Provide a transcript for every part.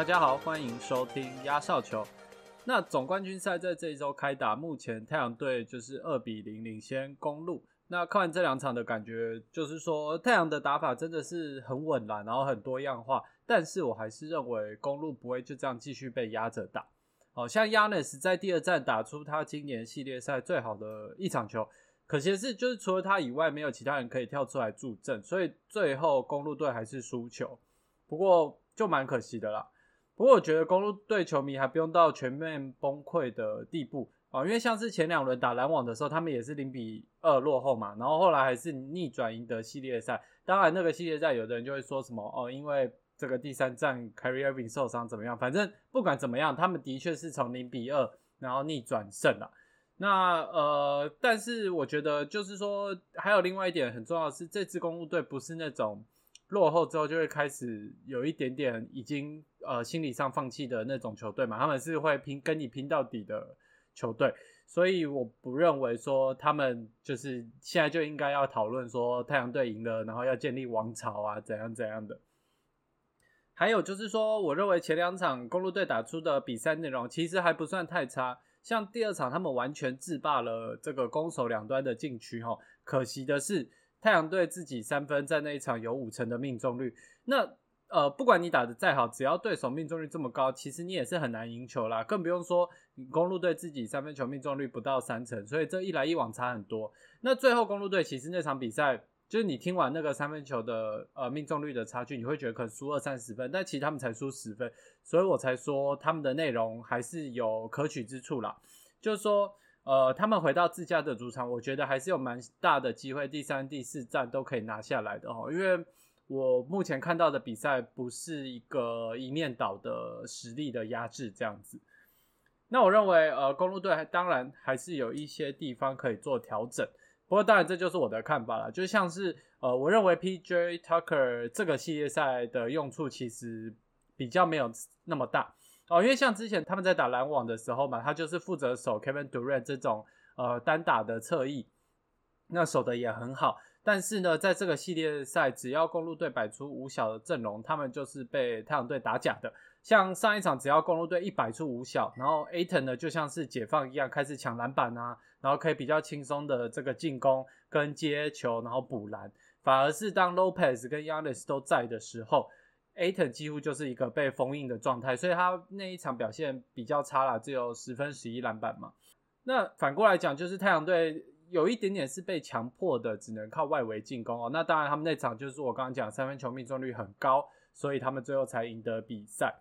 大家好，欢迎收听压哨球。那总冠军赛在这一周开打，目前太阳队就是二比零领先公路。那看完这两场的感觉，就是说太阳的打法真的是很稳啦，然后很多样化。但是我还是认为公路不会就这样继续被压着打。好像 Yanis 在第二战打出他今年系列赛最好的一场球，可惜的是就是除了他以外，没有其他人可以跳出来助阵，所以最后公路队还是输球。不过就蛮可惜的啦。不过我觉得公路队球迷还不用到全面崩溃的地步啊，因为像是前两轮打篮网的时候，他们也是零比二落后嘛，然后后来还是逆转赢得系列赛。当然那个系列赛，有的人就会说什么哦，因为。这个第三战 c a r r y Irving 受伤怎么样？反正不管怎么样，他们的确是从零比二然后逆转胜了。那呃，但是我觉得就是说，还有另外一点很重要的是，这支公路队不是那种落后之后就会开始有一点点已经呃心理上放弃的那种球队嘛，他们是会拼跟你拼到底的球队，所以我不认为说他们就是现在就应该要讨论说太阳队赢了，然后要建立王朝啊怎样怎样的。还有就是说，我认为前两场公路队打出的比赛内容其实还不算太差。像第二场，他们完全制霸了这个攻守两端的禁区，哈。可惜的是，太阳队自己三分在那一场有五成的命中率。那呃，不管你打的再好，只要对手命中率这么高，其实你也是很难赢球啦。更不用说公路队自己三分球命中率不到三成，所以这一来一往差很多。那最后公路队其实那场比赛。就是你听完那个三分球的呃命中率的差距，你会觉得可能输二三十分，但其实他们才输十分，所以我才说他们的内容还是有可取之处啦。就是说，呃，他们回到自家的主场，我觉得还是有蛮大的机会，第三、第四战都可以拿下来的哦。因为我目前看到的比赛不是一个一面倒的实力的压制这样子。那我认为，呃，公路队还当然还是有一些地方可以做调整。不过当然这就是我的看法了，就像是呃，我认为 P.J. Tucker 这个系列赛的用处其实比较没有那么大哦，因为像之前他们在打篮网的时候嘛，他就是负责守 Kevin Durant 这种呃单打的侧翼，那守的也很好。但是呢，在这个系列赛，只要公路队摆出五小的阵容，他们就是被太阳队打假的。像上一场，只要公路队一摆出五小，然后 Aton 呢就像是解放一样，开始抢篮板啊，然后可以比较轻松的这个进攻跟接球，然后补篮。反而是当 Lopez 跟 Yanis 都在的时候，Aton 几乎就是一个被封印的状态，所以他那一场表现比较差啦，只有十分十一篮板嘛。那反过来讲，就是太阳队。有一点点是被强迫的，只能靠外围进攻哦。那当然，他们那场就是我刚刚讲三分球命中率很高，所以他们最后才赢得比赛。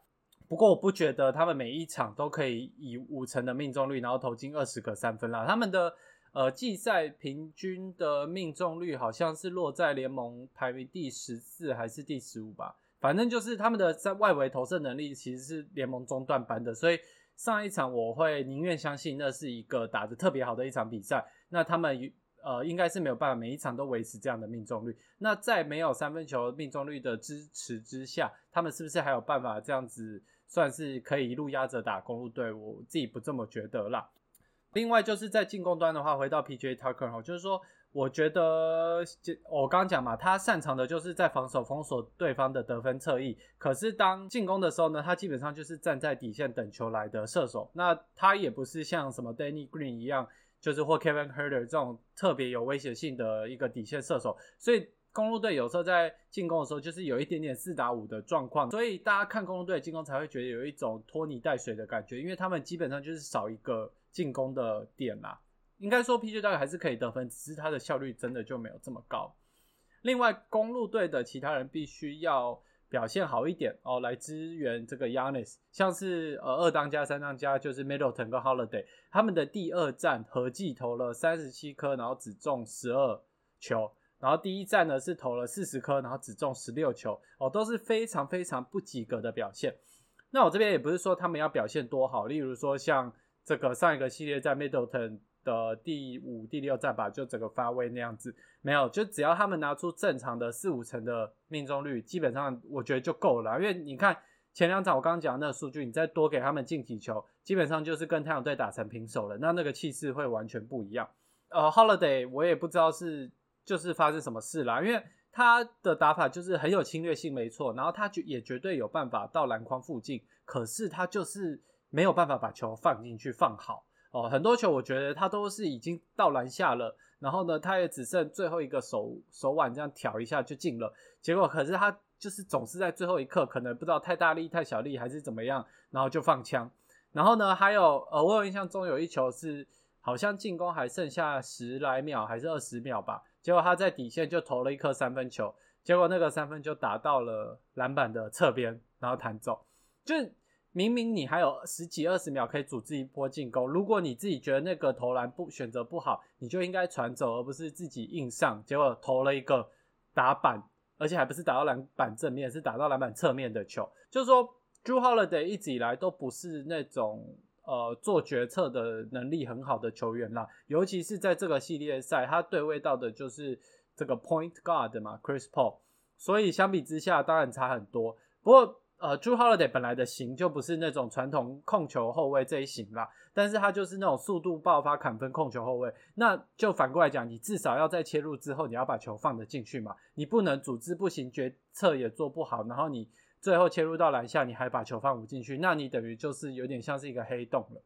不过我不觉得他们每一场都可以以五成的命中率，然后投进二十个三分啦。他们的呃季赛平均的命中率好像是落在联盟排名第十四还是第十五吧。反正就是他们的在外围投射能力其实是联盟中段班的，所以。上一场我会宁愿相信那是一个打的特别好的一场比赛，那他们呃应该是没有办法每一场都维持这样的命中率。那在没有三分球命中率的支持之下，他们是不是还有办法这样子算是可以一路压着打公路队？我自己不这么觉得啦。另外就是在进攻端的话，回到 P.J. Tucker 哈，就是说。我觉得，我刚刚讲嘛，他擅长的就是在防守封锁对方的得分侧翼。可是当进攻的时候呢，他基本上就是站在底线等球来的射手。那他也不是像什么 Danny Green 一样，就是或 Kevin Herder 这种特别有威胁性的一个底线射手。所以公路队有时候在进攻的时候，就是有一点点四打五的状况。所以大家看公路队进攻才会觉得有一种拖泥带水的感觉，因为他们基本上就是少一个进攻的点啦。应该说，P.J. 大概还是可以得分，只是他的效率真的就没有这么高。另外，公路队的其他人必须要表现好一点哦，来支援这个 Yanis。像是呃二当家、三当家，就是 Middleton 跟 Holiday，他们的第二战合计投了三十七颗，然后只中十二球。然后第一战呢是投了四十颗，然后只中十六球哦，都是非常非常不及格的表现。那我这边也不是说他们要表现多好，例如说像这个上一个系列在 Middleton。的第五、第六战吧，就整个发威那样子，没有，就只要他们拿出正常的四五成的命中率，基本上我觉得就够了。因为你看前两场我刚讲的那个数据，你再多给他们进几球，基本上就是跟太阳队打成平手了，那那个气势会完全不一样。呃，Holiday 我也不知道是就是发生什么事啦，因为他的打法就是很有侵略性，没错，然后他绝也绝对有办法到篮筐附近，可是他就是没有办法把球放进去放好哦。很多球我觉得他都是已经到篮下了，然后呢，他也只剩最后一个手手腕这样挑一下就进了，结果可是他就是总是在最后一刻，可能不知道太大力太小力还是怎么样，然后就放枪。然后呢，还有呃，我有印象中有一球是好像进攻还剩下十来秒还是二十秒吧。结果他在底线就投了一颗三分球，结果那个三分就打到了篮板的侧边，然后弹走。就明明你还有十几二十秒可以组织一波进攻，如果你自己觉得那个投篮不选择不好，你就应该传走，而不是自己硬上。结果投了一个打板，而且还不是打到篮板正面，是打到篮板侧面的球。就是说，Drew Holiday 一直以来都不是那种。呃，做决策的能力很好的球员啦，尤其是在这个系列赛，他对位到的就是这个 Point Guard 嘛，Chris Paul，所以相比之下当然差很多。不过，呃朱 Holiday 本来的型就不是那种传统控球后卫这一型啦，但是他就是那种速度爆发、砍分控球后卫。那就反过来讲，你至少要在切入之后，你要把球放得进去嘛，你不能组织不行，决策也做不好，然后你。最后切入到篮下，你还把球放不进去，那你等于就是有点像是一个黑洞了。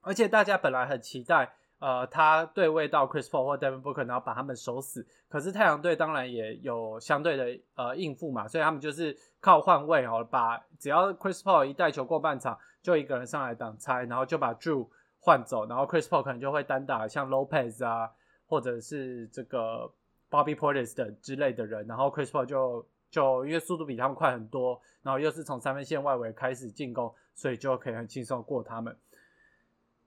而且大家本来很期待，呃，他对位到 Chris Paul 或 Devin Booker，然后把他们守死。可是太阳队当然也有相对的呃应付嘛，所以他们就是靠换位哦，把只要 Chris Paul 一带球过半场，就一个人上来挡拆，然后就把 Drew 换走，然后 Chris Paul 可能就会单打像 Lopez 啊，或者是这个 Bobby Portis 的之类的人，然后 Chris Paul 就。就因为速度比他们快很多，然后又是从三分线外围开始进攻，所以就可以很轻松过他们。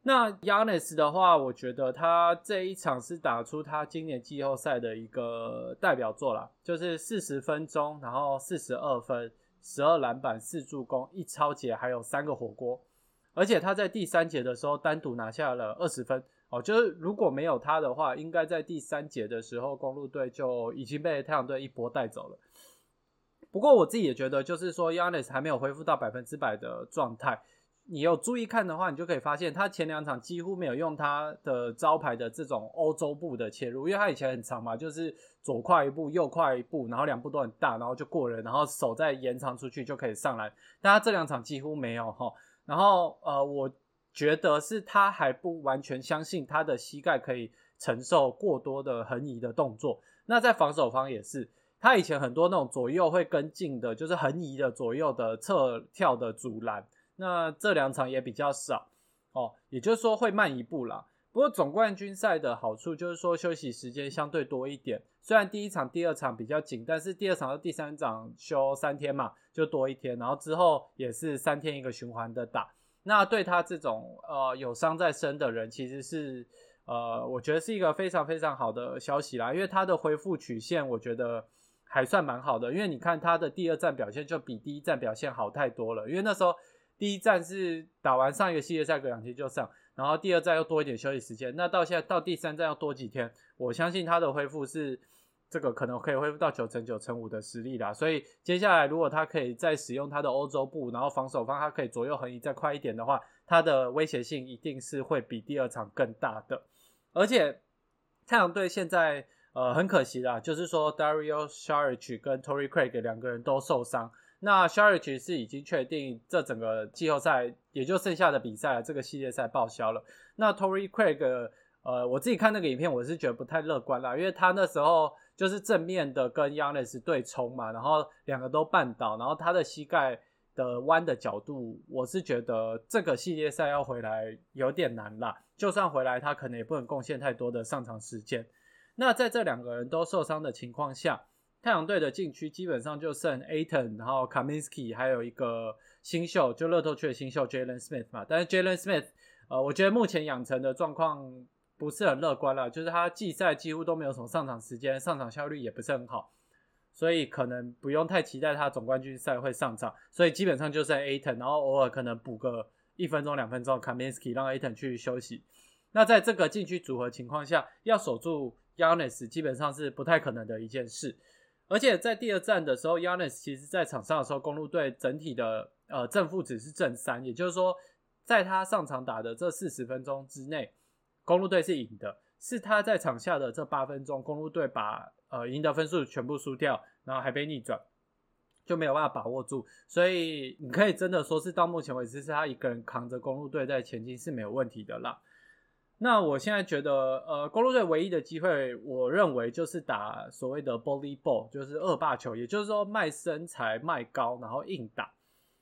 那 Yanis 的话，我觉得他这一场是打出他今年季后赛的一个代表作啦，就是四十分钟，然后四十二分、十二篮板、四助攻、一超节，还有三个火锅。而且他在第三节的时候单独拿下了二十分哦，就是如果没有他的话，应该在第三节的时候公路队就已经被太阳队一波带走了。不过我自己也觉得，就是说，Yanis 还没有恢复到百分之百的状态。你有注意看的话，你就可以发现，他前两场几乎没有用他的招牌的这种欧洲步的切入，因为他以前很长嘛，就是左跨一步，右跨一步，然后两步都很大，然后就过人，然后手再延长出去就可以上来。但他这两场几乎没有哈。然后呃，我觉得是他还不完全相信他的膝盖可以承受过多的横移的动作。那在防守方也是。他以前很多那种左右会跟进的，就是横移的左右的侧跳的阻拦，那这两场也比较少哦，也就是说会慢一步啦。不过总冠军赛的好处就是说休息时间相对多一点，虽然第一场、第二场比较紧，但是第二场和第三场休三天嘛，就多一天，然后之后也是三天一个循环的打。那对他这种呃有伤在身的人，其实是呃我觉得是一个非常非常好的消息啦，因为他的恢复曲线，我觉得。还算蛮好的，因为你看他的第二站表现就比第一站表现好太多了。因为那时候第一站是打完上一个系列赛隔两天就上，然后第二站又多一点休息时间。那到现在到第三站要多几天，我相信他的恢复是这个可能可以恢复到九成九成五的实力啦。所以接下来如果他可以再使用他的欧洲步，然后防守方他可以左右横移再快一点的话，他的威胁性一定是会比第二场更大的。而且太阳队现在。呃，很可惜啦，就是说 Dario s h a r i c h 跟 Tory Craig 两个人都受伤。那 Saric 是已经确定这整个季后赛也就剩下的比赛了这个系列赛报销了。那 Tory Craig，呃，我自己看那个影片，我是觉得不太乐观啦，因为他那时候就是正面的跟 Yanis 对冲嘛，然后两个都绊倒，然后他的膝盖的弯的角度，我是觉得这个系列赛要回来有点难啦。就算回来，他可能也不能贡献太多的上场时间。那在这两个人都受伤的情况下，太阳队的禁区基本上就剩 Aton，然后 Kaminsky，还有一个新秀，就乐透区的新秀 Jalen Smith 嘛。但是 Jalen Smith，呃，我觉得目前养成的状况不是很乐观了，就是他季赛几乎都没有什么上场时间，上场效率也不是很好，所以可能不用太期待他总冠军赛会上场。所以基本上就剩 Aton，然后偶尔可能补个一分钟、两分钟，Kaminsky 让 Aton 去休息。那在这个禁区组合情况下，要守住。Yanis 基本上是不太可能的一件事，而且在第二战的时候，Yanis 其实在场上的时候，公路队整体的呃正负值是正三，也就是说，在他上场打的这四十分钟之内，公路队是赢的，是他在场下的这八分钟，公路队把呃赢得分数全部输掉，然后还被逆转，就没有办法把握住。所以你可以真的说是到目前为止是他一个人扛着公路队在前进是没有问题的啦。那我现在觉得，呃，公路队唯一的机会，我认为就是打所谓的 bully ball，就是恶霸球，也就是说卖身材卖高，然后硬打。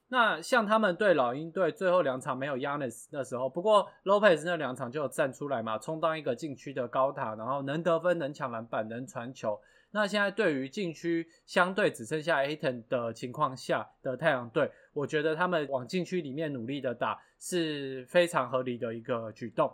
那像他们对老鹰队最后两场没有 Yanis 的时候，不过 Lopez 那两场就有站出来嘛，充当一个禁区的高塔，然后能得分、能抢篮板、能传球。那现在对于禁区相对只剩下 Aton 的情况下的太阳队，我觉得他们往禁区里面努力的打是非常合理的一个举动。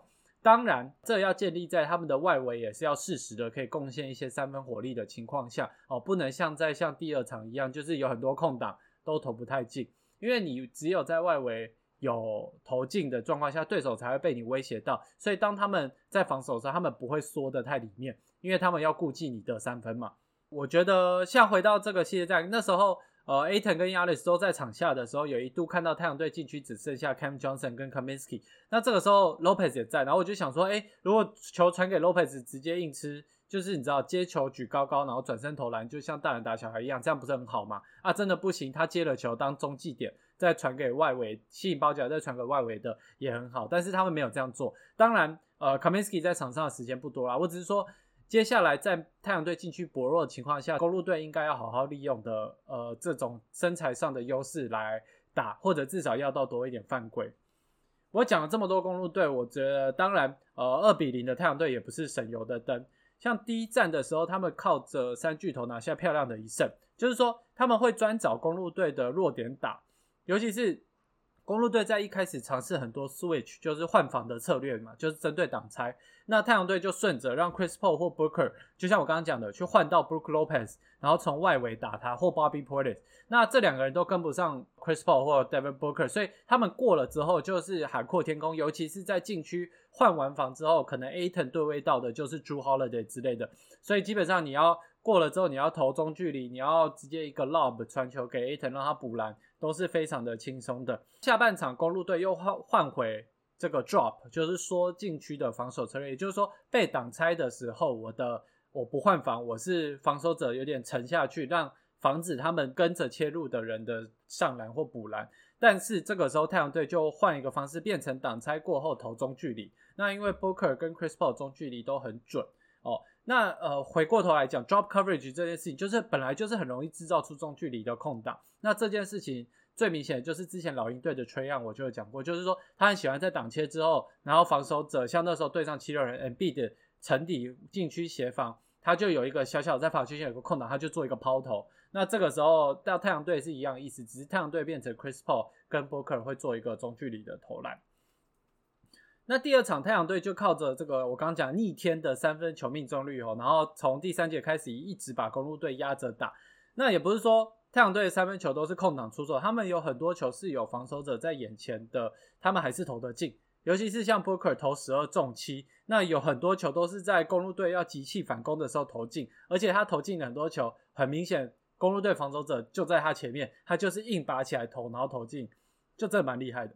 当然，这要建立在他们的外围也是要适时的可以贡献一些三分火力的情况下哦，不能像在像第二场一样，就是有很多空档都投不太进，因为你只有在外围有投进的状况下，对手才会被你威胁到。所以当他们在防守时候，他们不会缩得太里面，因为他们要顾忌你的三分嘛。我觉得像回到这个系列赛那时候。呃，Aton 跟 Yanis 都在场下的时候，有一度看到太阳队禁区只剩下 Cam Johnson 跟 Kaminsky。那这个时候 Lopez 也在，然后我就想说，哎，如果球传给 Lopez，直接硬吃，就是你知道接球举高高，然后转身投篮，就像大人打小孩一样，这样不是很好吗？啊，真的不行，他接了球当中继点，再传给外围吸引包夹，再传给外围的也很好。但是他们没有这样做。当然，呃，Kaminsky 在场上的时间不多啦，我只是说。接下来在太阳队禁区薄弱的情况下，公路队应该要好好利用的，呃，这种身材上的优势来打，或者至少要到多一点犯规。我讲了这么多公路队，我觉得当然，呃，二比零的太阳队也不是省油的灯。像第一站的时候，他们靠着三巨头拿下漂亮的一胜，就是说他们会专找公路队的弱点打，尤其是。公路队在一开始尝试很多 switch，就是换防的策略嘛，就是针对挡拆。那太阳队就顺着让 Chris Paul 或 Booker，就像我刚刚讲的，去换到 Brook Lopez，然后从外围打他或 Bobby Portis。那这两个人都跟不上 Chris Paul 或 Devin Booker，所以他们过了之后就是海阔天空。尤其是在禁区换完防之后，可能 Aton 对位到的就是 Drew Holiday 之类的，所以基本上你要过了之后，你要投中距离，你要直接一个 lob 传球给 Aton 让他补篮。都是非常的轻松的。下半场公路队又换换回这个 drop，就是说禁区的防守策略，也就是说被挡拆的时候，我的我不换防，我是防守者有点沉下去，让防止他们跟着切入的人的上篮或补篮。但是这个时候太阳队就换一个方式，变成挡拆过后投中距离。那因为 Booker 跟 Chris Paul 中距离都很准哦。那呃，回过头来讲，drop coverage 这件事情，就是本来就是很容易制造出中距离的空档。那这件事情最明显就是之前老鹰队的 Trey Young，我就有讲过，就是说他很喜欢在挡切之后，然后防守者像那时候对上七六人 NB 的沉底禁区协防，他就有一个小小在防区线有个空档，他就做一个抛投。那这个时候到太阳队是一样意思，只是太阳队变成 Chris Paul 跟 Booker 会做一个中距离的投篮。那第二场太阳队就靠着这个我刚刚讲逆天的三分球命中率哦，然后从第三节开始一直把公路队压着打。那也不是说太阳队三分球都是空档出手，他们有很多球是有防守者在眼前的，他们还是投得进。尤其是像 Booker 投十二中七，那有很多球都是在公路队要集气反攻的时候投进，而且他投进很多球，很明显公路队防守者就在他前面，他就是硬拔起来投，然后投进，就这蛮厉害的。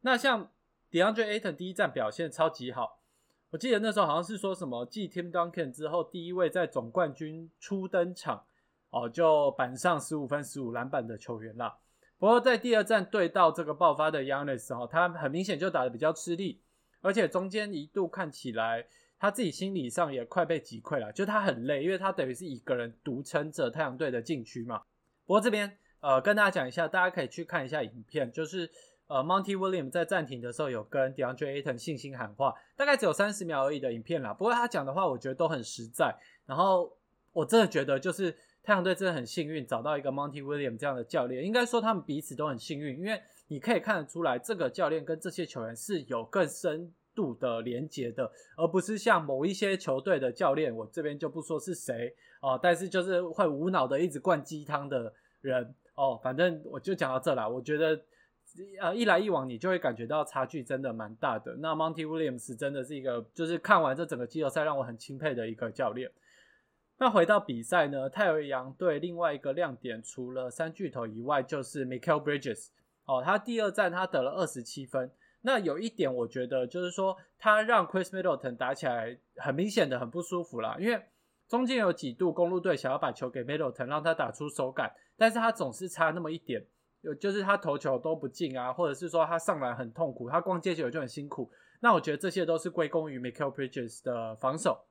那像。DeAndre Ayton 第一站表现超级好，我记得那时候好像是说什么继 Tim Duncan 之后第一位在总冠军初登场哦，就板上十五分十五篮板的球员啦。不过在第二站对到这个爆发的 Youngness 哦，他很明显就打得比较吃力，而且中间一度看起来他自己心理上也快被击溃了，就他很累，因为他等于是一个人独撑着太阳队的禁区嘛。不过这边呃跟大家讲一下，大家可以去看一下影片，就是。呃，Monty Williams 在暂停的时候有跟 DeAndre Ayton 信心喊话，大概只有三十秒而已的影片啦。不过他讲的话，我觉得都很实在。然后我真的觉得，就是太阳队真的很幸运找到一个 Monty Williams 这样的教练。应该说他们彼此都很幸运，因为你可以看得出来，这个教练跟这些球员是有更深度的连接的，而不是像某一些球队的教练，我这边就不说是谁哦，但是就是会无脑的一直灌鸡汤的人哦。反正我就讲到这啦，我觉得。呃，一来一往，你就会感觉到差距真的蛮大的。那 Monty Williams 真的是一个，就是看完这整个季后赛让我很钦佩的一个教练。那回到比赛呢，太阳队另外一个亮点，除了三巨头以外，就是 Michael Bridges。哦，他第二战他得了二十七分。那有一点我觉得就是说，他让 Chris Middleton 打起来很明显的很不舒服啦，因为中间有几度公路队想要把球给 Middleton，让他打出手感，但是他总是差那么一点，有就是他投球都不进啊，或者是说他上篮很痛苦，他光接球就很辛苦。那我觉得这些都是归功于 Michael Bridges 的防守。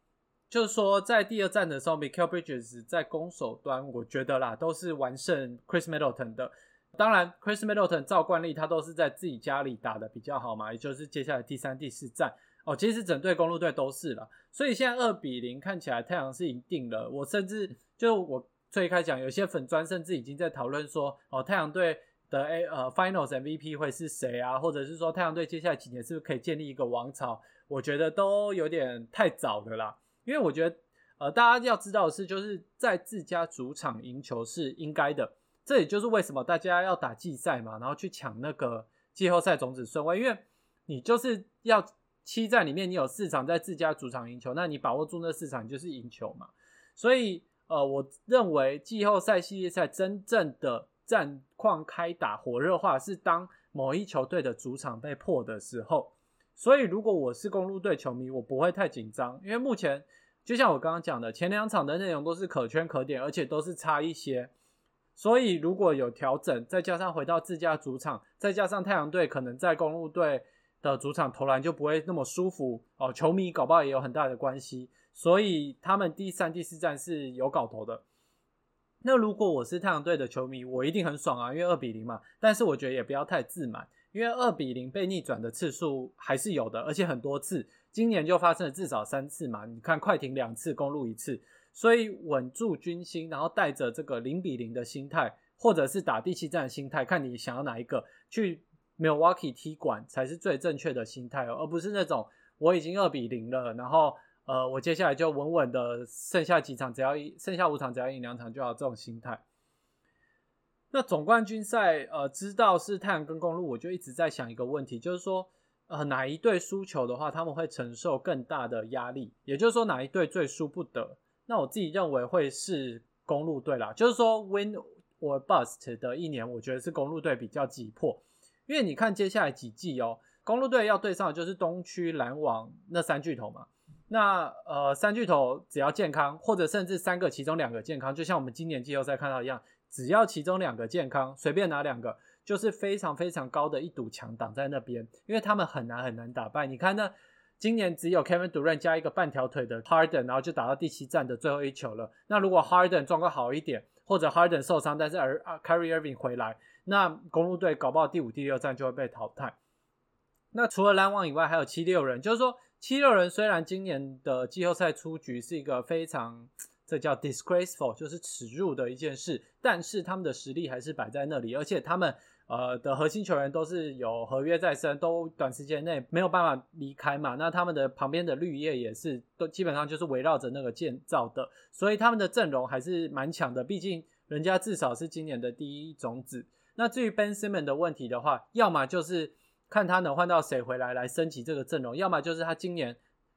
就是说，在第二战的时候，Michael Bridges 在攻守端，我觉得啦，都是完胜 Chris Middleton 的。当然，Chris Middleton 照惯例，他都是在自己家里打的比较好嘛，也就是接下来第三、第四战哦。其实整队公路队都是了，所以现在二比零看起来太阳是赢定了。我甚至就我最开讲，有些粉砖甚至已经在讨论说，哦，太阳队的 A 呃 Finals MVP 会是谁啊？或者是说太阳队接下来几年是不是可以建立一个王朝？我觉得都有点太早的啦。因为我觉得，呃，大家要知道的是，就是在自家主场赢球是应该的。这也就是为什么大家要打季赛嘛，然后去抢那个季后赛种子顺位，因为你就是要七战里面你有四场在自家主场赢球，那你把握住那四场就是赢球嘛。所以，呃，我认为季后赛系列赛真正的战况开打火热化是当某一球队的主场被破的时候。所以，如果我是公路队球迷，我不会太紧张，因为目前就像我刚刚讲的，前两场的内容都是可圈可点，而且都是差一些。所以，如果有调整，再加上回到自家主场，再加上太阳队可能在公路队的主场投篮就不会那么舒服哦，球迷搞不好也有很大的关系。所以，他们第三、第四战是有搞头的。那如果我是太阳队的球迷，我一定很爽啊，因为二比零嘛。但是，我觉得也不要太自满。因为二比零被逆转的次数还是有的，而且很多次，今年就发生了至少三次嘛。你看快艇两次，公路一次，所以稳住军心，然后带着这个零比零的心态，或者是打第七战的心态，看你想要哪一个，去 Milwaukee 踢馆才是最正确的心态哦，而不是那种我已经二比零了，然后呃，我接下来就稳稳的剩下几场，只要一剩下五场，只要赢两场就好，这种心态。那总冠军赛，呃，知道是太阳跟公路，我就一直在想一个问题，就是说，呃，哪一队输球的话，他们会承受更大的压力？也就是说，哪一队最输不得？那我自己认为会是公路队啦。就是说，win or bust 的一年，我觉得是公路队比较急迫，因为你看接下来几季哦，公路队要对上的就是东区篮网那三巨头嘛。那呃，三巨头只要健康，或者甚至三个其中两个健康，就像我们今年季后赛看到一样。只要其中两个健康，随便拿两个，就是非常非常高的一堵墙挡在那边，因为他们很难很难打败。你看那今年只有 Kevin Durant 加一个半条腿的 Harden，然后就打到第七战的最后一球了。那如果 Harden 状况好一点，或者 Harden 受伤，但是而 Kyrie Irving 回来，那公路队搞不好第五、第六战就会被淘汰。那除了篮网以外，还有七六人，就是说七六人虽然今年的季后赛出局是一个非常。这叫 disgraceful，就是耻辱的一件事。但是他们的实力还是摆在那里，而且他们呃的核心球员都是有合约在身，都短时间内没有办法离开嘛。那他们的旁边的绿叶也是都基本上就是围绕着那个建造的，所以他们的阵容还是蛮强的。毕竟人家至少是今年的第一种子。那至于 Ben Simmons 的问题的话，要么就是看他能换到谁回来来升级这个阵容，要么就是他今年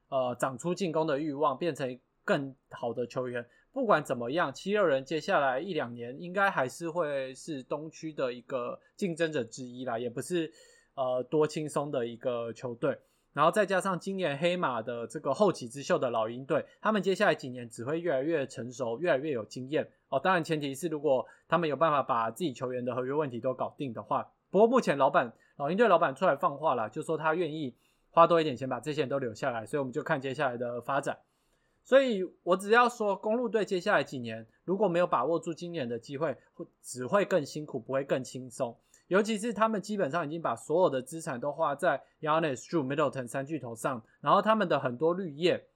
呃长出进攻的欲望，变成。更好的球员，不管怎么样，七六人接下来一两年应该还是会是东区的一个竞争者之一啦，也不是呃多轻松的一个球队。然后再加上今年黑马的这个后起之秀的老鹰队，他们接下来几年只会越来越成熟，越来越有经验哦。当然前提是如果他们有办法把自己球员的合约问题都搞定的话。不过目前老板老鹰队老板出来放话了，就说他愿意花多一点钱把这些人都留下来，所以我们就看接下来的发展。所以我只要说，公路队接下来几年如果没有把握住今年的机会，会只会更辛苦，不会更轻松。尤其是他们基本上已经把所有的资产都花在 Yanis、Drew、Middleton 三巨头上，然后他们的很多绿叶，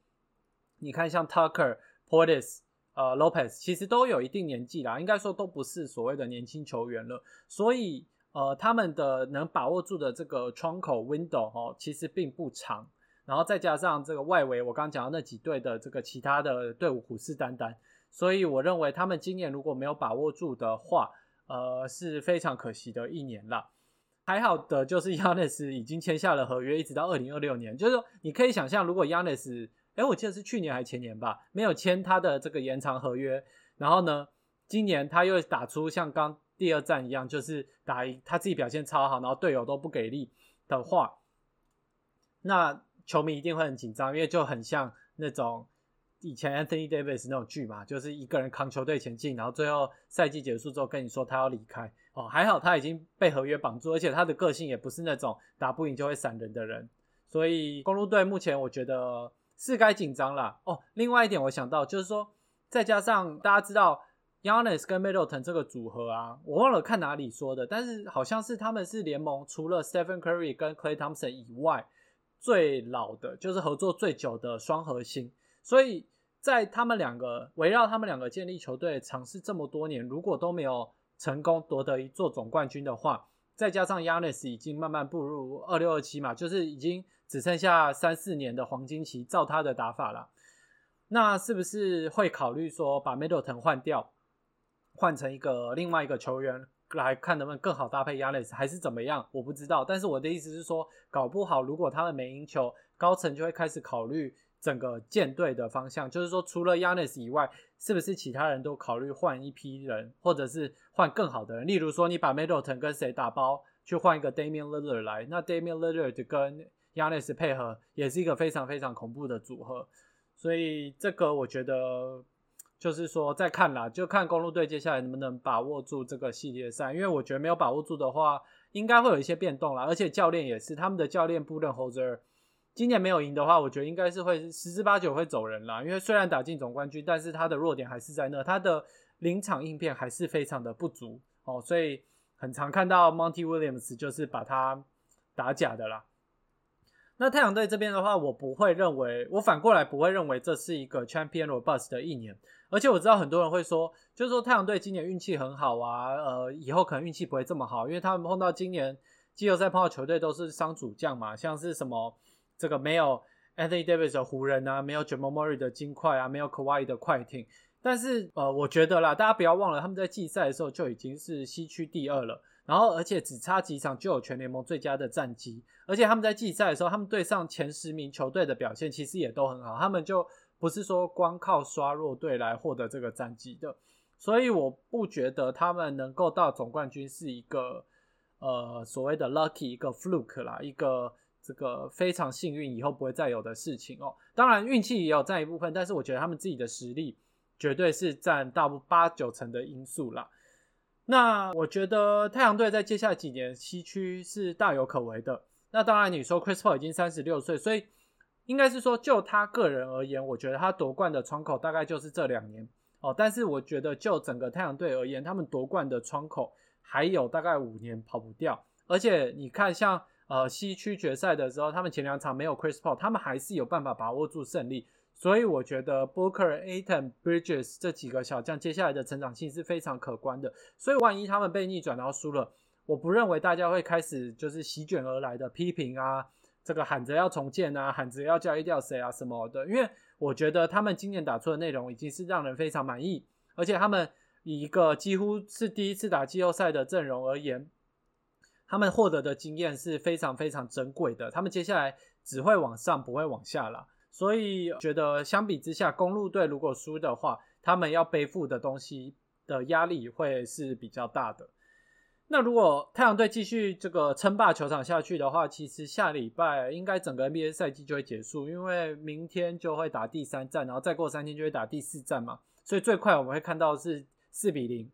你看像 Tucker、Portis、呃 Lopez，其实都有一定年纪啦，应该说都不是所谓的年轻球员了。所以呃，他们的能把握住的这个窗口 window 哦，其实并不长。然后再加上这个外围，我刚讲到那几队的这个其他的队伍虎视眈眈，所以我认为他们今年如果没有把握住的话，呃，是非常可惜的一年了。还好的就是 Yanis 已经签下了合约，一直到二零二六年。就是说，你可以想象，如果 Yanis，哎，我记得是去年还是前年吧，没有签他的这个延长合约，然后呢，今年他又打出像刚第二战一样，就是打一他自己表现超好，然后队友都不给力的话，那。球迷一定会很紧张，因为就很像那种以前 Anthony Davis 那种剧嘛，就是一个人扛球队前进，然后最后赛季结束之后跟你说他要离开哦，还好他已经被合约绑住，而且他的个性也不是那种打不赢就会闪人的人，所以公路队目前我觉得是该紧张了哦。另外一点我想到就是说，再加上大家知道。Yanis 跟 Middleton 这个组合啊，我忘了看哪里说的，但是好像是他们是联盟除了 Stephen Curry 跟 Clay Thompson 以外最老的，就是合作最久的双核心。所以在他们两个围绕他们两个建立球队尝试这么多年，如果都没有成功夺得一座总冠军的话，再加上 Yanis 已经慢慢步入二六二七嘛，就是已经只剩下三四年的黄金期，照他的打法了，那是不是会考虑说把 Middleton 换掉？换成一个另外一个球员来看能不能更好搭配 Yanis 还是怎么样，我不知道。但是我的意思是说，搞不好如果他们没赢球，高层就会开始考虑整个舰队的方向，就是说除了 Yanis 以外，是不是其他人都考虑换一批人，或者是换更好的人？例如说，你把 Middleton 跟谁打包去换一个 Damian Lillard 来，那 Damian Lillard 跟 Yanis 配合也是一个非常非常恐怖的组合。所以这个我觉得。就是说，再看啦，就看公路队接下来能不能把握住这个系列赛。因为我觉得没有把握住的话，应该会有一些变动啦。而且教练也是，他们的教练布伦侯泽尔今年没有赢的话，我觉得应该是会十之八九会走人啦。因为虽然打进总冠军，但是他的弱点还是在那，他的临场应变还是非常的不足哦。所以很常看到 Monty Williams 就是把他打假的啦。那太阳队这边的话，我不会认为，我反过来不会认为这是一个 Champion r o b u s t 的一年。而且我知道很多人会说，就是说太阳队今年运气很好啊，呃，以后可能运气不会这么好，因为他们碰到今年季后赛碰到球队都是伤主将嘛，像是什么这个没有 Anthony Davis 的湖人啊，没有 Jamal Murray 的金块啊，没有 Kawhi 的快艇。但是呃，我觉得啦，大家不要忘了，他们在季赛的时候就已经是西区第二了，然后而且只差几场就有全联盟最佳的战绩，而且他们在季赛的时候，他们对上前十名球队的表现其实也都很好，他们就。不是说光靠刷弱队来获得这个战绩的，所以我不觉得他们能够到总冠军是一个呃所谓的 lucky 一个 fluke 啦，一个这个非常幸运以后不会再有的事情哦。当然运气也有占一部分，但是我觉得他们自己的实力绝对是占大部八九成的因素啦。那我觉得太阳队在接下来几年西区是大有可为的。那当然你说 Chris Paul 已经三十六岁，所以。应该是说，就他个人而言，我觉得他夺冠的窗口大概就是这两年哦。但是我觉得，就整个太阳队而言，他们夺冠的窗口还有大概五年跑不掉。而且你看，像呃西区决赛的时候，他们前两场没有 Chris Paul，他们还是有办法把握住胜利。所以我觉得 Booker、Aton、Bridges 这几个小将接下来的成长性是非常可观的。所以万一他们被逆转然后输了，我不认为大家会开始就是席卷而来的批评啊。这个喊着要重建啊，喊着要交易掉谁啊什么的，因为我觉得他们今年打出的内容已经是让人非常满意，而且他们以一个几乎是第一次打季后赛的阵容而言，他们获得的经验是非常非常珍贵的。他们接下来只会往上，不会往下了。所以觉得相比之下，公路队如果输的话，他们要背负的东西的压力会是比较大的。那如果太阳队继续这个称霸球场下去的话，其实下礼拜应该整个 NBA 赛季就会结束，因为明天就会打第三战，然后再过三天就会打第四战嘛。所以最快我们会看到是四比零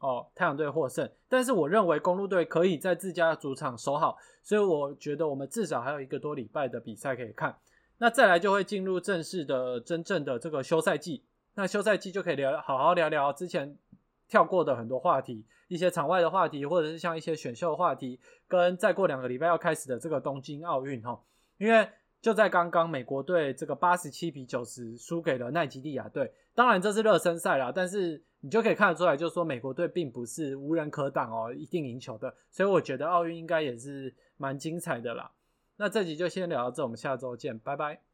哦，太阳队获胜。但是我认为公路队可以在自家主场守好，所以我觉得我们至少还有一个多礼拜的比赛可以看。那再来就会进入正式的真正的这个休赛季，那休赛季就可以聊好好聊聊之前。跳过的很多话题，一些场外的话题，或者是像一些选秀话题，跟再过两个礼拜要开始的这个东京奥运哈，因为就在刚刚美国队这个八十七比九十输给了奈及利亚队，当然这是热身赛啦，但是你就可以看得出来，就是说美国队并不是无人可挡哦，一定赢球的，所以我觉得奥运应该也是蛮精彩的啦。那这集就先聊到这，我们下周见，拜拜。